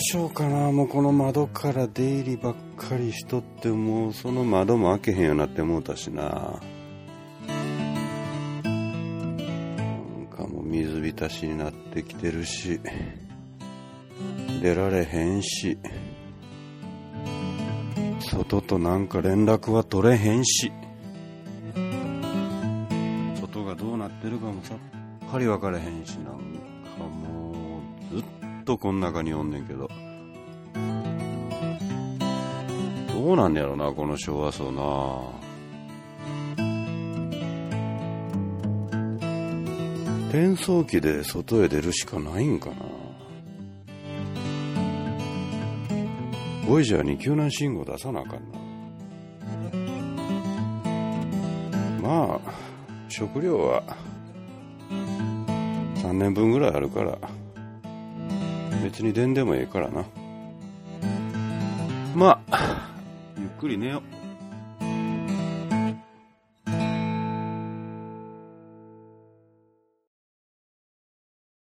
しようかな。もうこの窓から出入りばっかりしとってもうその窓も開けへんようなってもうたしな。なんかもう水浸しになってきてるし出られへんし外となんか連絡は取れへんし外がどうなってるかもさっぱり分からへんしな。んかとこん中におんねんけど。どうなんやろなこの昭和層な。転送機で外へ出るしかないんかな。ボイジャーに救難信号出さなあかんな。まあ食料は3年分ぐらいあるから。別に出んでもええからな。まあゆっくり寝よう。